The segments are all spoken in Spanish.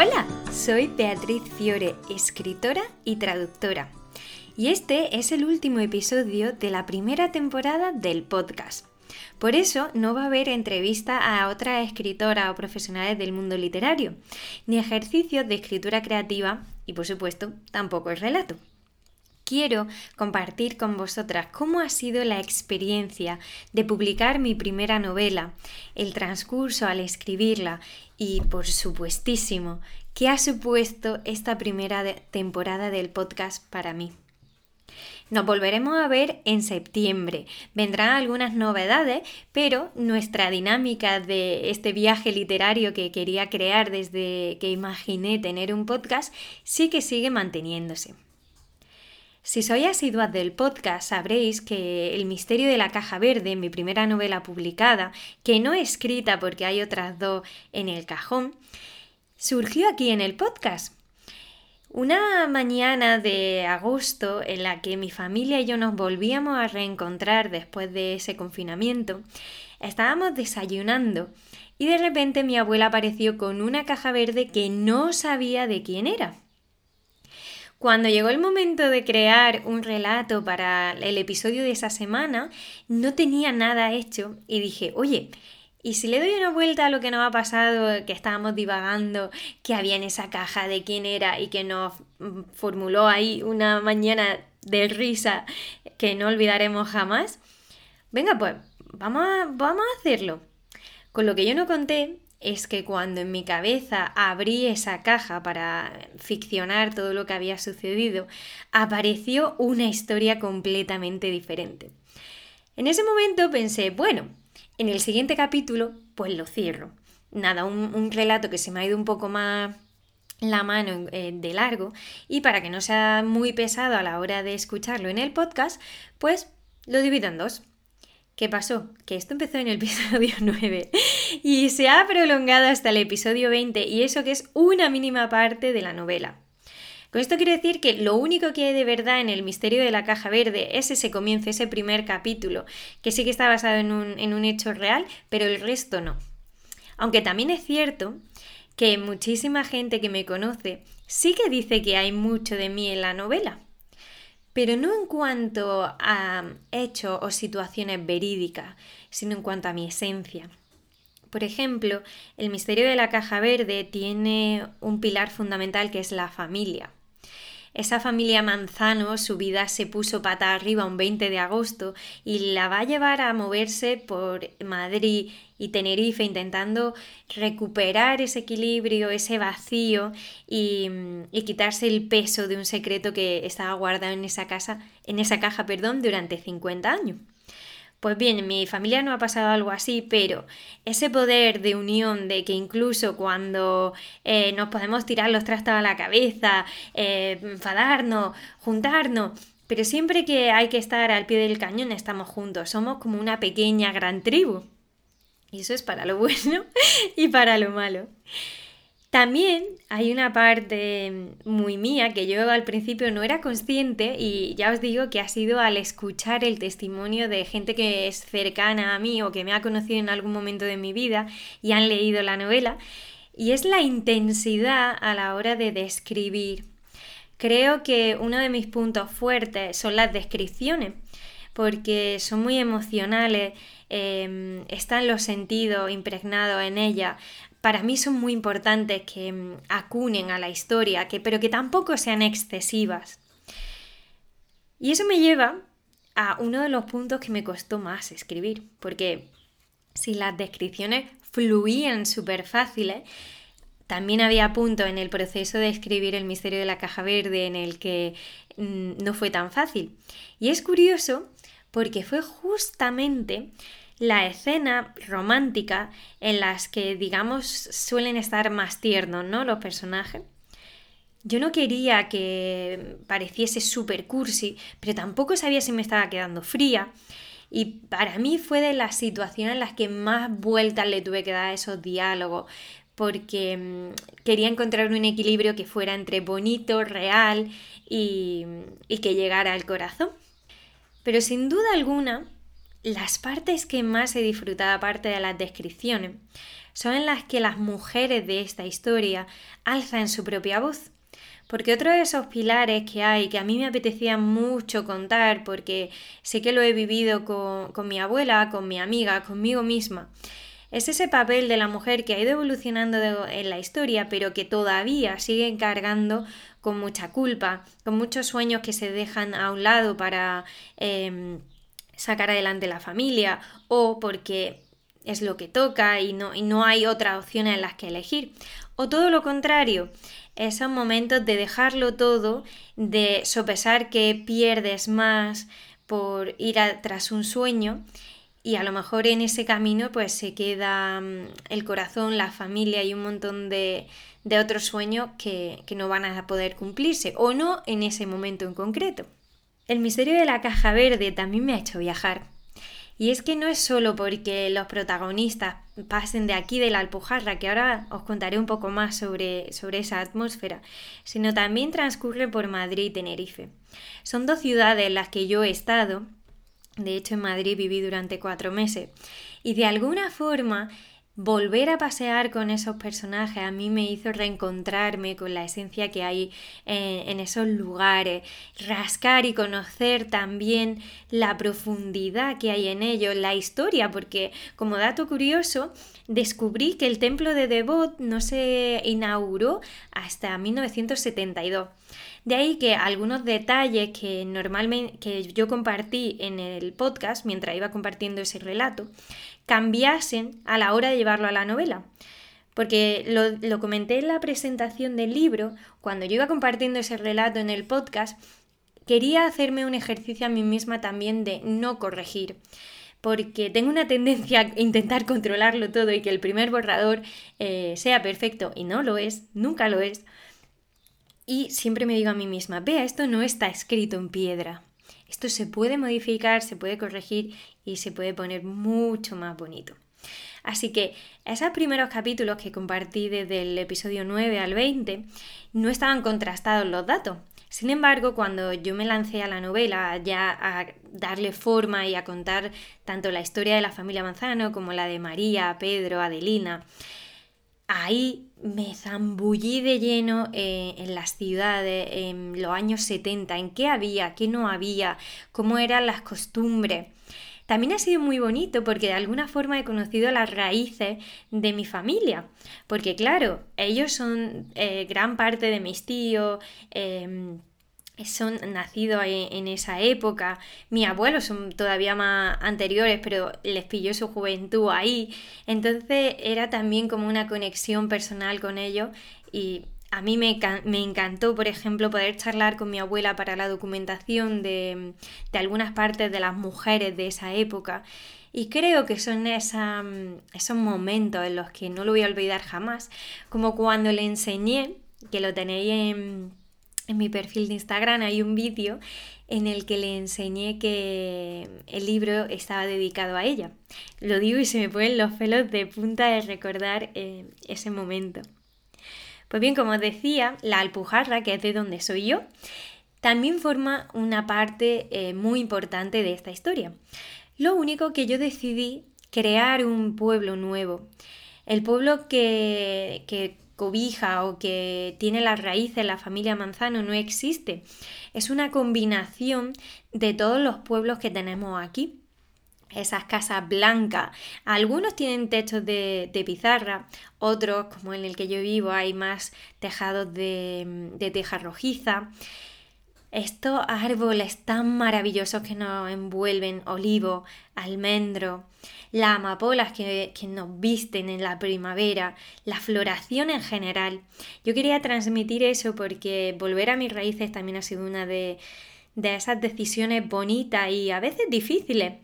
Hola, soy Beatriz Fiore, escritora y traductora. Y este es el último episodio de la primera temporada del podcast. Por eso no va a haber entrevista a otras escritoras o profesionales del mundo literario, ni ejercicios de escritura creativa y por supuesto tampoco el relato quiero compartir con vosotras cómo ha sido la experiencia de publicar mi primera novela, el transcurso al escribirla y, por supuestísimo, qué ha supuesto esta primera temporada del podcast para mí. Nos volveremos a ver en septiembre. Vendrán algunas novedades, pero nuestra dinámica de este viaje literario que quería crear desde que imaginé tener un podcast sí que sigue manteniéndose. Si sois asiduas del podcast, sabréis que El misterio de la caja verde, mi primera novela publicada, que no es escrita porque hay otras dos en el cajón, surgió aquí en el podcast. Una mañana de agosto en la que mi familia y yo nos volvíamos a reencontrar después de ese confinamiento, estábamos desayunando y de repente mi abuela apareció con una caja verde que no sabía de quién era. Cuando llegó el momento de crear un relato para el episodio de esa semana, no tenía nada hecho y dije, oye, ¿y si le doy una vuelta a lo que nos ha pasado, que estábamos divagando, que había en esa caja de quién era y que nos mm, formuló ahí una mañana de risa que no olvidaremos jamás? Venga, pues vamos vamos a hacerlo. Con lo que yo no conté es que cuando en mi cabeza abrí esa caja para ficcionar todo lo que había sucedido, apareció una historia completamente diferente. En ese momento pensé, bueno, en el siguiente capítulo, pues lo cierro. Nada, un, relato que se me ha ido un poco más la mano eh, de largo y para que no sea muy pesado a la hora de escucharlo en el podcast, pues lo divido en dos. ¿Qué pasó? Que esto empezó en el episodio 9 y se ha prolongado hasta el episodio 20 y eso que es una mínima parte de la novela. Con esto quiero decir que lo único que hay de verdad en el misterio de la caja verde es ese comienzo, ese primer capítulo, que sí que está basado en un, en un hecho real, pero el resto no. Aunque también es cierto que muchísima gente que me conoce sí que dice que hay mucho de mí en la novela pero no en cuanto a hechos o situaciones verídicas, sino en cuanto a mi esencia. Por ejemplo, el misterio de la caja verde tiene un pilar fundamental que es la familia. Esa familia Manzano, su vida se puso pata arriba un 20 de agosto y la va a llevar a moverse por Madrid y Tenerife intentando recuperar ese equilibrio, ese vacío y, y, quitarse el peso de un secreto que estaba guardado en esa casa, en esa caja, perdón, durante 50 años. Pues bien, en mi familia no ha pasado algo así, pero ese poder de unión de que incluso cuando eh, nos podemos tirar los trastos a la cabeza, eh, enfadarnos, juntarnos, pero siempre que hay que estar al pie del cañón estamos juntos, somos como una pequeña gran tribu. Y eso es para lo bueno y para lo malo. También hay una parte muy mía que yo al principio no era consciente y ya os digo que ha sido al escuchar el testimonio de gente que es cercana a mí o que me ha conocido en algún momento de mi vida y han leído la novela y es la intensidad a la hora de describir. Creo que uno de mis puntos fuertes son las descripciones porque son muy emocionales, em, están los sentidos impregnados en ella para mí son muy importantes que mm, acunen a la historia, que, pero que tampoco sean excesivas. Y eso me lleva a uno de los puntos que me costó más escribir, porque si las descripciones fluían súper fáciles, también había puntos en el proceso de escribir El misterio de la caja verde en el que mm, no fue tan fácil. Y es curioso porque fue justamente la escena romántica en las que, digamos, suelen estar más tiernos, ¿no? Los personajes. Yo no quería que pareciese super cursi, pero tampoco sabía si me estaba quedando fría. Y para mí fue de las situaciones en las que más vueltas le tuve que dar a esos diálogos, porque mm, quería encontrar un equilibrio que fuera entre bonito, real y, y que llegara al corazón. Pero sin duda alguna, las partes que más he disfrutado, aparte de las descripciones, son en las que las mujeres de esta historia alzan su propia voz. Porque otro de esos pilares que hay, que a mí me apetecía mucho contar, porque sé que lo he vivido con, con mi abuela, con mi amiga, conmigo misma, es ese papel de la mujer que ha ido evolucionando en la historia, pero que todavía sigue encargando con mucha culpa, con muchos sueños que se dejan a un lado para em, sacar adelante la familia o porque es lo que toca y no, y no hay otras opciones en las que elegir. O todo lo contrario, esos momentos de dejarlo todo, de sopesar que pierdes más por ir tras un sueño y a lo mejor en ese camino pues se queda mm, el corazón, la familia y un montón de, de otros sueños que, que no van a poder cumplirse o no en ese momento en concreto. El misterio de la caja verde también me ha hecho viajar. Y es que no es solo porque los protagonistas pasen de aquí de la Alpujarra, que ahora os contaré un poco más sobre, sobre esa atmósfera, sino también transcurre por Madrid y Tenerife. Son dos ciudades en las que yo he estado de hecho, en Madrid viví durante cuatro meses. Y de alguna forma, volver a pasear con esos personajes a mí me hizo reencontrarme con la esencia que hay en, esos lugares, rascar y conocer también la profundidad que hay en ellos, la historia, porque como dato curioso, descubrí que el templo de Devot no se inauguró hasta 1972. De ahí que algunos detalles que normalmente que yo compartí en el podcast mientras iba compartiendo ese relato cambiasen a la hora de llevarlo a la novela. Porque lo, lo comenté en la presentación del libro, cuando yo iba compartiendo ese relato en el podcast, quería hacerme un ejercicio a mí misma también de no corregir porque tengo una tendencia a intentar controlarlo todo y que el primer borrador eh, sea perfecto y no lo es, nunca lo es. Y siempre me digo a mí misma, vea, esto no está escrito en piedra. Esto se puede modificar, se puede corregir y se puede poner mucho más bonito. Así que esos primeros capítulos que compartí desde el episodio 9 al 20 no estaban contrastados los datos. Sin embargo, cuando yo me lancé a la novela ya a darle forma y a contar tanto la historia de la familia Manzano como la de María, Pedro, Adelina, ahí me zambullí de lleno eh, en las ciudades, en los años 70, en qué había, qué no había, cómo eran las costumbres. También ha sido muy bonito porque de alguna forma he conocido las raíces de mi familia. Porque claro, ellos son eh, gran parte de mis tíos. Em, son nacidos en, esa época. Mis abuelos son todavía más anteriores, pero les pilló su juventud ahí. Entonces era también como una conexión personal con ellos y a mí me, encantó, por ejemplo, poder charlar con mi abuela para la documentación de, algunas partes de las mujeres de esa época. Y creo que son esos momentos en los que no lo voy a olvidar jamás, como cuando le enseñé, que lo tenéis en en mi perfil de Instagram hay un vídeo en el que le enseñé que el libro estaba dedicado a ella. Lo digo y se me ponen los pelos de punta de recordar eh, ese momento. Pues bien, como os decía, la Alpujarra, que es de donde soy yo, también forma una parte eh, muy importante de esta historia. Lo único que yo decidí crear un pueblo nuevo. El pueblo que, que cobija o que tiene las raíces la familia Manzano no existe. Es una combinación de todos los pueblos que tenemos aquí. Esas casas blancas. Algunos tienen techos de, pizarra, otros, como en el que yo vivo, hay más tejados de, de teja rojiza. Estos árboles tan maravillosos que nos envuelven, olivo, almendro, las amapolas que, nos visten en la primavera, la floración en general. Yo quería transmitir eso porque volver a mis raíces también ha sido una de, esas decisiones bonitas y a veces difíciles,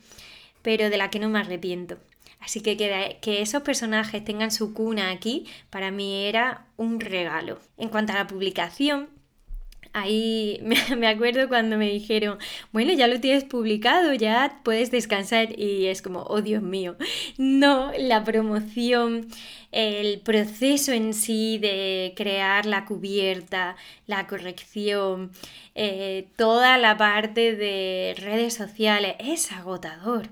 pero de la que no me arrepiento. Así que, que esos personajes tengan su cuna aquí, para mí era un regalo. En cuanto a la publicación, ahí me, acuerdo cuando me dijeron, bueno, ya lo tienes publicado, ya puedes descansar y es como, oh Dios mío, no, la promoción, el proceso en sí de crear la cubierta, la corrección, eh, toda la parte de redes sociales es agotador.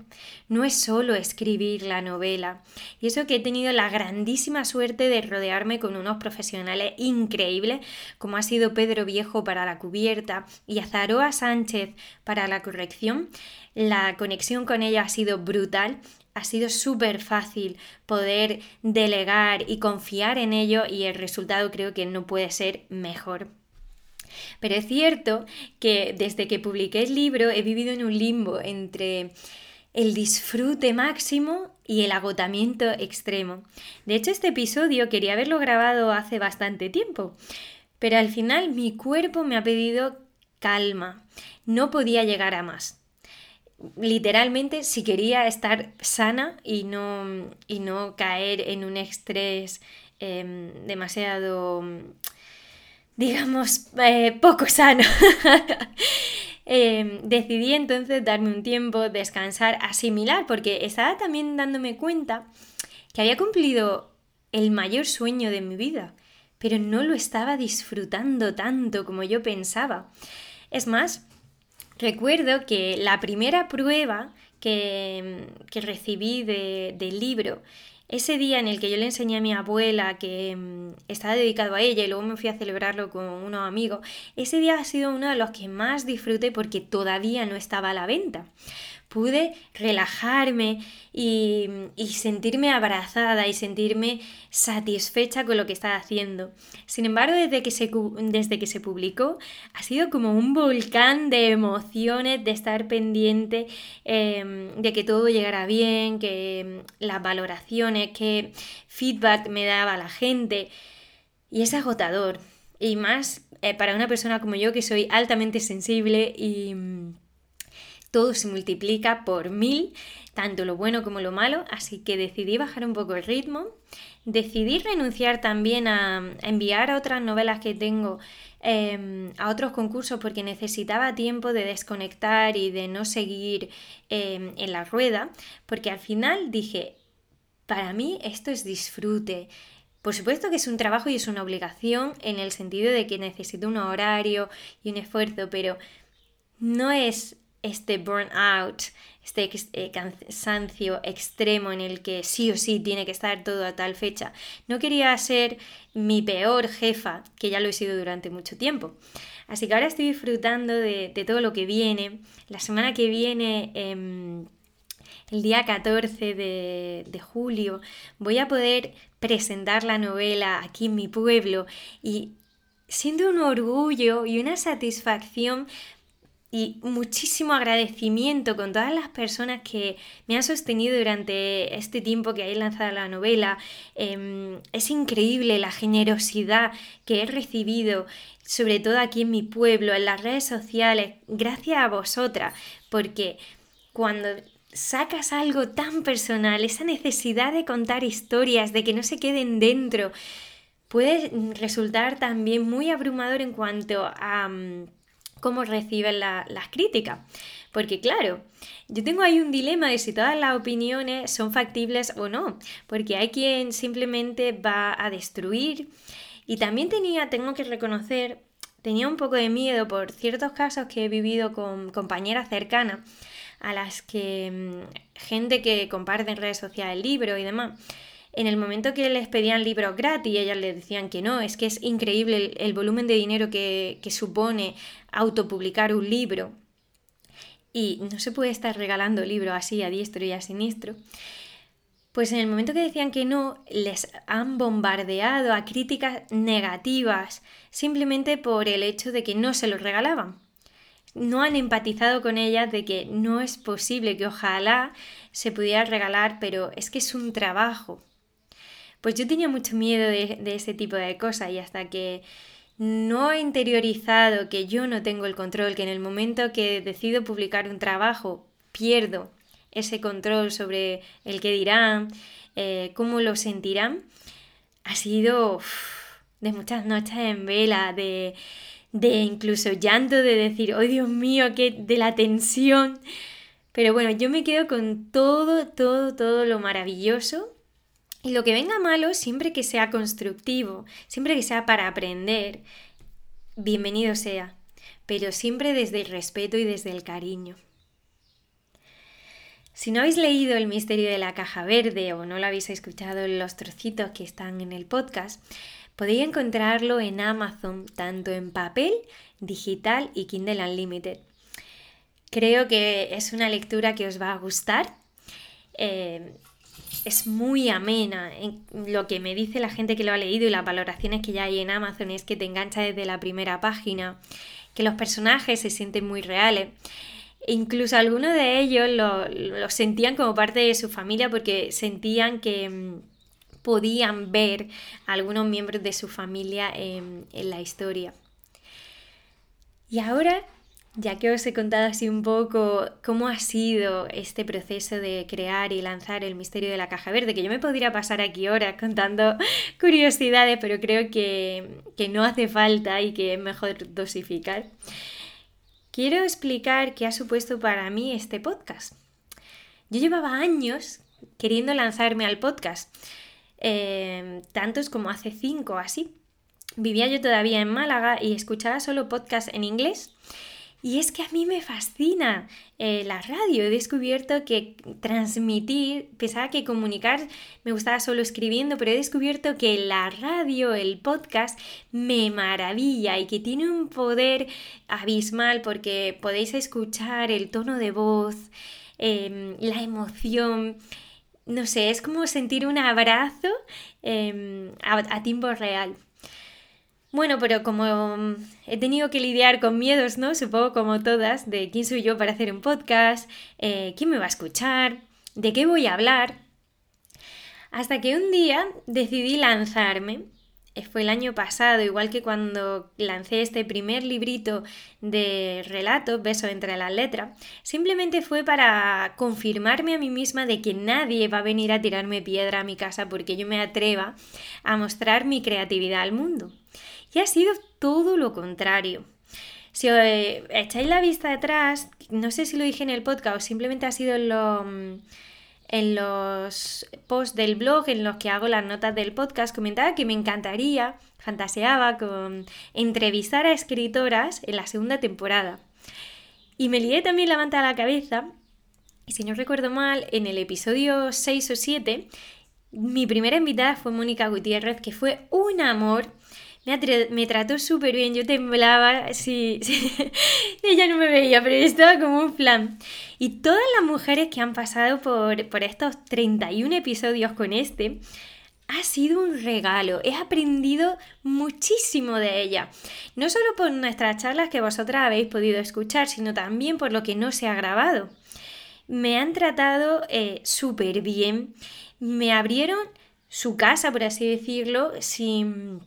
No es solo escribir la novela. Y eso que he tenido la grandísima suerte de rodearme con unos profesionales increíbles, como ha sido Pedro Viejo para la cubierta y Azaroa Sánchez para la corrección. La conexión con ella ha sido brutal ha sido súper fácil poder delegar y confiar en ello y el resultado creo que no puede ser mejor. Pero es cierto que desde que publiqué el libro he vivido en un limbo entre el disfrute máximo y el agotamiento extremo. De hecho, este episodio quería haberlo grabado hace bastante tiempo, pero al final mi cuerpo me ha pedido calma. No podía llegar a más literalmente si quería estar sana y no, y no caer en un estrés em, demasiado, digamos, eh, poco sano. Em, decidí entonces darme un tiempo, descansar, asimilar, porque estaba también dándome cuenta que había cumplido el mayor sueño de mi vida, pero no lo estaba disfrutando tanto como yo pensaba. Es más, Recuerdo que la primera prueba que, recibí del libro, ese día en el que yo le enseñé a mi abuela que mm, estaba dedicado a ella y luego me fui a celebrarlo con unos amigos, ese día ha sido uno de los que más disfruté porque todavía no estaba a la venta pude relajarme y, sentirme abrazada y sentirme satisfecha con lo que estaba haciendo. Sin embargo, desde que se, desde que se publicó, ha sido como un volcán de emociones, de estar pendiente em, de que todo llegara bien, que em, las valoraciones, que feedback me daba la gente. Y es agotador. Y más eh, para una persona como yo que soy altamente sensible y todo se multiplica por mil, tanto lo bueno como lo malo, así que decidí bajar un poco el ritmo. Decidí renunciar también a, enviar otras novelas que tengo em, a otros concursos porque necesitaba tiempo de desconectar y de no seguir em, en la rueda, porque al final dije, para mí esto es disfrute. Por supuesto que es un trabajo y es una obligación en el sentido de que necesito un horario y un esfuerzo, pero no es este burnout, este eh, cansancio extremo en el que sí o sí tiene que estar todo a tal fecha. No quería ser mi peor jefa, que ya lo he sido durante mucho tiempo. Así que ahora estoy disfrutando de, todo lo que viene. La semana que viene, em, el día 14 de, de julio, voy a poder presentar la novela aquí en mi pueblo y siento un orgullo y una satisfacción y muchísimo agradecimiento con todas las personas que me han sostenido durante este tiempo que hay lanzada la novela. Em, es increíble la generosidad que he recibido, sobre todo aquí en mi pueblo, en las redes sociales, gracias a vosotras, porque cuando sacas algo tan personal, esa necesidad de contar historias, de que no se queden dentro, puede resultar también muy abrumador en cuanto a... Mm, cómo reciben las críticas. Porque claro, yo tengo ahí un dilema de si todas las opiniones son factibles o no, porque hay quien simplemente va a destruir. Y también tenía, tengo que reconocer, tenía un poco de miedo por ciertos casos que he vivido con compañeras cercanas, a las que mm, gente que comparte en redes sociales el libro y demás, en el momento que les pedían libros gratis, ellas les decían que no, es que es increíble el, volumen de dinero que, que supone autopublicar un libro. Y no se puede estar regalando libros así a diestro y a siniestro. Pues en el momento que decían que no, les han bombardeado a críticas negativas simplemente por el hecho de que no se los regalaban. No han empatizado con ellas de que no es posible, que ojalá se pudiera regalar, pero es que es un trabajo. Pues yo tenía mucho miedo de, ese tipo de cosas y hasta que no he interiorizado que yo no tengo el control, que en el momento que decido publicar un trabajo pierdo ese control sobre el que dirán, eh, cómo lo sentirán, ha sido de muchas noches en vela, de, incluso llanto, de decir, oh Dios mío, que de la tensión. Pero bueno, yo me quedo con todo, todo, todo lo maravilloso Y lo que venga malo, siempre que sea constructivo, siempre que sea para aprender, bienvenido sea, pero siempre desde el respeto y desde el cariño. Si no habéis leído El misterio de la caja verde o no lo habéis escuchado en los trocitos que están en el podcast, podéis encontrarlo en Amazon, tanto en papel, digital y Kindle Unlimited. Creo que es una lectura que os va a gustar. Eh, es muy amena. Lo que me dice la gente que lo ha leído y las valoraciones que ya hay en Amazon es que te engancha desde la primera página, que los personajes se sienten muy reales. E incluso algunos de ellos lo, sentían como parte de su familia porque sentían que mm, podían ver a algunos miembros de su familia en la historia. Y ahora ya que os he contado así un poco cómo ha sido este proceso de crear y lanzar el misterio de la caja verde, que yo me podría pasar aquí horas contando curiosidades, pero creo que, que no hace falta y que es mejor dosificar, quiero explicar qué ha supuesto para mí este podcast. Yo llevaba años queriendo lanzarme al podcast, eh, tantos como hace cinco así. Vivía yo todavía en Málaga y escuchaba solo podcast en inglés y es que a mí me fascina eh, la radio. He descubierto que transmitir, pensaba que comunicar me gustaba solo escribiendo, pero he descubierto que la radio, el podcast, me maravilla y que tiene un poder abismal porque podéis escuchar el tono de voz, em, la emoción. No sé, es como sentir un abrazo em, a, a tiempo real. Bueno, pero como mm, he tenido que lidiar con miedos, ¿no? Supongo como todas, de quién soy yo para hacer un podcast, eh, quién me va a escuchar, de qué voy a hablar. Hasta que un día decidí lanzarme. Eh, fue el año pasado, igual que cuando lancé este primer librito de relatos, Beso entre las letras, simplemente fue para confirmarme a mí misma de que nadie va a venir a tirarme piedra a mi casa porque yo me atreva a mostrar mi creatividad al mundo. Y ha sido todo lo contrario. Si eh, echáis la vista atrás, no sé si lo dije en el podcast o simplemente ha sido en, en los posts del blog en los que hago las notas del podcast, comentaba que me encantaría, fantaseaba con entrevistar a escritoras en la segunda temporada. Y me lié también la manta a la cabeza, y si no recuerdo mal, en el episodio 6 o 7, mi primera invitada fue Mónica Gutiérrez, que fue un amor me, trató súper bien, yo temblaba, sí, ella no me veía, pero estaba como un flan. Y todas las mujeres que han pasado por, por estos 31 episodios con este, ha sido un regalo. He aprendido muchísimo de ella. No solo por nuestras charlas que vosotras habéis podido escuchar, sino también por lo que no se ha grabado. Me han tratado eh, súper bien. Me abrieron su casa, por así decirlo, sin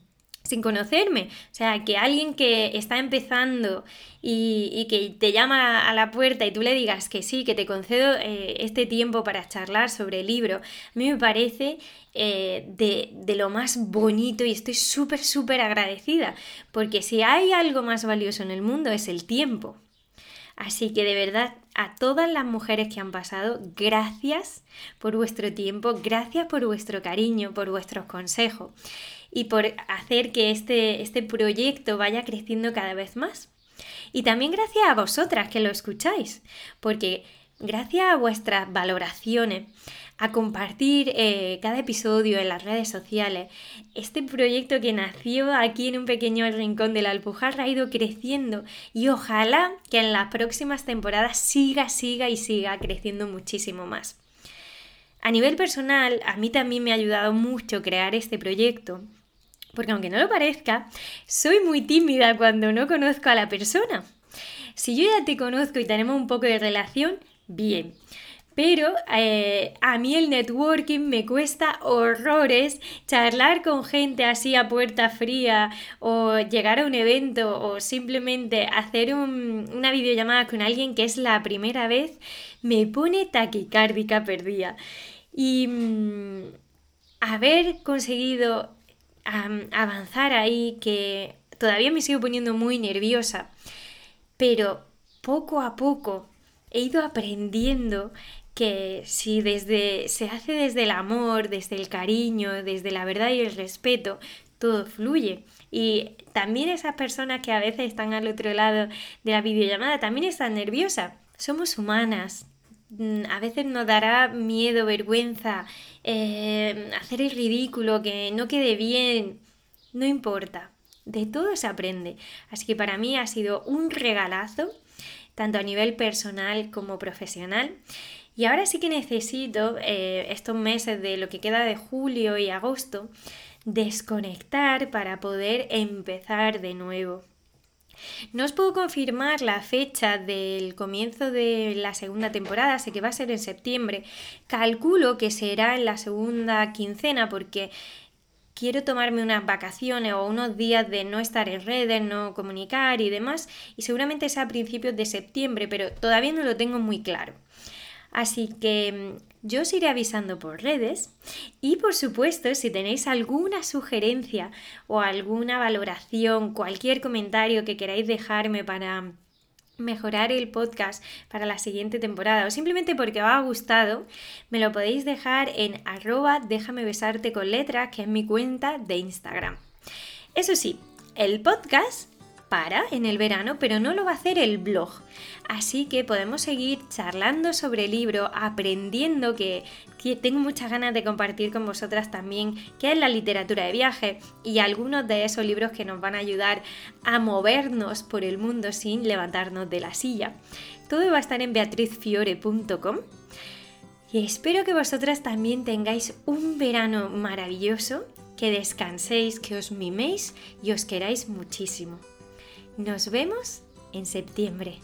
sin conocerme. O sea, que alguien que está empezando y, que te llama a la puerta y tú le digas que sí, que te concedo eh, este tiempo para charlar sobre el libro, a mí me parece eh, de, de, lo más bonito y estoy súper, súper agradecida, porque si hay algo más valioso en el mundo es el tiempo. Así que de verdad, a todas las mujeres que han pasado, gracias por vuestro tiempo, gracias por vuestro cariño, por vuestros consejos y por hacer que este, este proyecto vaya creciendo cada vez más. Y también gracias a vosotras que lo escucháis, porque gracias a vuestras valoraciones, a compartir eh, cada episodio en las redes sociales, este proyecto que nació aquí en un pequeño rincón de la Alpujarra ha ido creciendo y ojalá que en las próximas temporadas siga, siga y siga creciendo muchísimo más. A nivel personal, a mí también me ha ayudado mucho crear este proyecto porque aunque no lo parezca, soy muy tímida cuando no conozco a la persona. Si yo ya te conozco y tenemos un poco de relación, bien. Pero eh, a mí el networking me cuesta horrores charlar con gente así a puerta fría o llegar a un evento o simplemente hacer una videollamada con alguien que es la primera vez me pone taquicárdica perdida. Y mm, haber conseguido avanzar ahí, que todavía me sigo poniendo muy nerviosa, pero poco a poco he ido aprendiendo que si desde se hace desde el amor, desde el cariño, desde la verdad y el respeto, todo fluye. Y también esas personas que a veces están al otro lado de la videollamada también están nerviosas. Somos humanas. Mm, a veces nos dará miedo, vergüenza, eh, hacer el ridículo, que no quede bien. No importa. De todo se aprende. Así que para mí ha sido un regalazo, tanto a nivel personal como profesional. Y ahora sí que necesito eh, estos meses de lo que queda de julio y agosto desconectar para poder empezar de nuevo. No os puedo confirmar la fecha del comienzo de la segunda temporada, sé que va a ser en septiembre. Calculo que será en la segunda quincena porque quiero tomarme unas vacaciones o unos días de no estar en redes, no comunicar y demás, y seguramente sea a principios de septiembre, pero todavía no lo tengo muy claro. Así que yo os iré avisando por redes y por supuesto si tenéis alguna sugerencia o alguna valoración, cualquier comentario que queráis dejarme para mejorar el podcast para la siguiente temporada o simplemente porque os ha gustado, me lo podéis dejar en arroba déjame besarte con letras, que es mi cuenta de Instagram. Eso sí, el podcast en el verano, pero no lo va a hacer el blog. Así que podemos seguir charlando sobre el libro, aprendiendo que, tengo muchas ganas de compartir con vosotras también qué es la literatura de viaje y algunos de esos libros que nos van a ayudar a movernos por el mundo sin levantarnos de la silla. Todo va a estar en beatrizfiore.com. Y espero que vosotras también tengáis un verano maravilloso, que descanséis, que os miméis y os queráis muchísimo. Nos vemos en septiembre.